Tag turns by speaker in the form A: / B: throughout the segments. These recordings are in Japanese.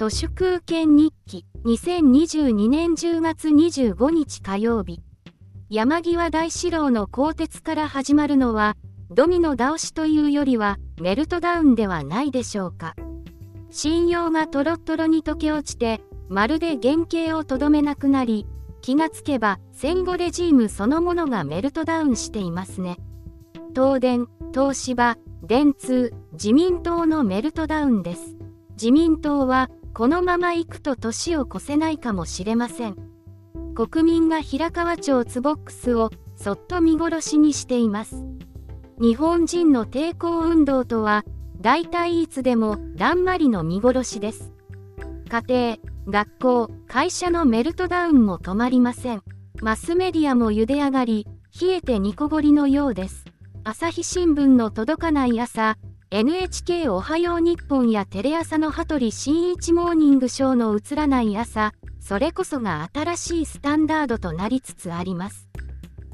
A: 都市空権日記2022年10月25日火曜日。山際大志郎の鋼鉄から始まるのはドミノ倒しというよりはメルトダウンではないでしょうか。信用がトロットロに溶け落ちてまるで原型をとどめなくなり気がつけば戦後レジームそのものがメルトダウンしていますね。東電東芝電通自民党のメルトダウンです。自民党はこのまま行くと年を越せないかもしれません。国民が平川町ツボックスをそっと見殺しにしています。日本人の抵抗運動とは大体いつでもだんまりの見殺しです。家庭学校会社のメルトダウンも止まりません。マスメディアも茹で上がり冷えてニコゴリのようです。朝日新聞の届かない朝 NHK おはよう日本やテレ朝の羽鳥新一モーニングショーの映らない朝、それこそが新しいスタンダードとなりつつあります。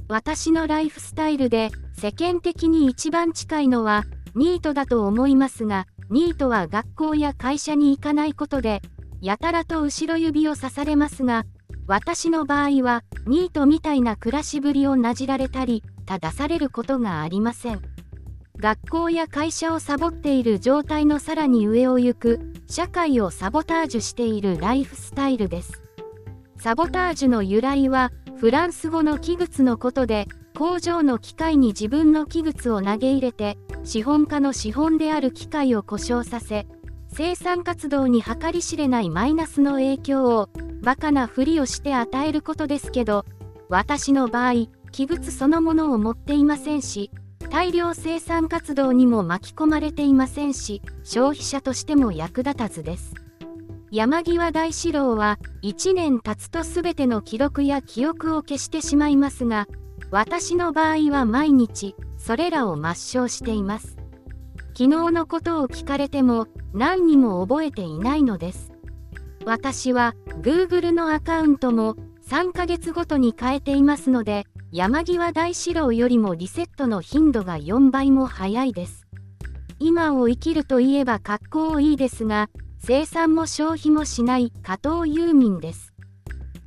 A: 私のライフスタイルで世間的に一番近いのはニートだと思いますが、ニートは学校や会社に行かないことで、やたらと後ろ指を刺されますが、私の場合はニートみたいな暮らしぶりをなじられたり、正されることがありません。学校や会社をサボっている状態のさらに上を行く社会をサボタージュしているライフスタイルです。サボタージュの由来はフランス語の器物のことで工場の機械に自分の器物を投げ入れて資本家の資本である機械を故障させ生産活動に計り知れないマイナスの影響をバカなふりをして与えることですけど私の場合器物そのものを持っていませんし大量生産活動にも巻き込まれていませんし消費者としても役立たずです。山際大志郎は1年経つと全ての記録や記憶を消してしまいますが私の場合は毎日それらを抹消しています。昨日のことを聞かれても何にも覚えていないのです。私は Google のアカウントも3ヶ月ごとに変えていますので山際大志郎よりもリセットの頻度が4倍も早いです。今を生きるといえば格好いいですが、生産も消費もしない加藤ユーミンです。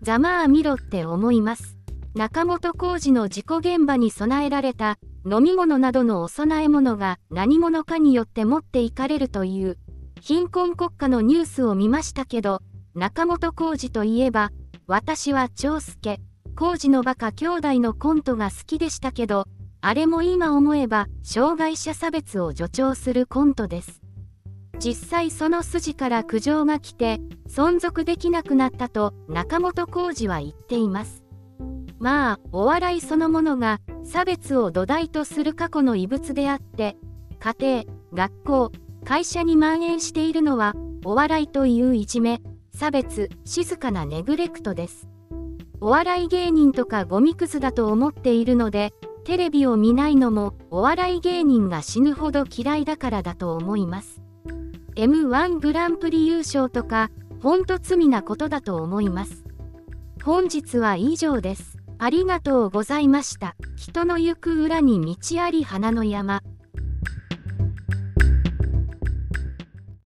A: ざまあ見ろって思います。中本浩二の事故現場に備えられた飲み物などのお供え物が何者かによって持っていかれるという貧困国家のニュースを見ましたけど、中本浩二といえば、私は長介、工事のバカ兄弟のコントが好きでしたけど、あれも今思えば障害者差別を助長するコントです。実際その筋から苦情が来て存続できなくなったと中本浩二は言っています。まあ、お笑いそのものが差別を土台とする過去の遺物であって、家庭、学校、会社に蔓延しているのはお笑いといういじめ、差別、静かなネグレクトです。お笑い芸人とかゴミくずだと思っているので、テレビを見ないのもお笑い芸人が死ぬほど嫌いだからだと思います。M1 グランプリ優勝とか、ほんと罪なことだと思います。本日は以上です。ありがとうございました。人の行く裏に道あり花の山。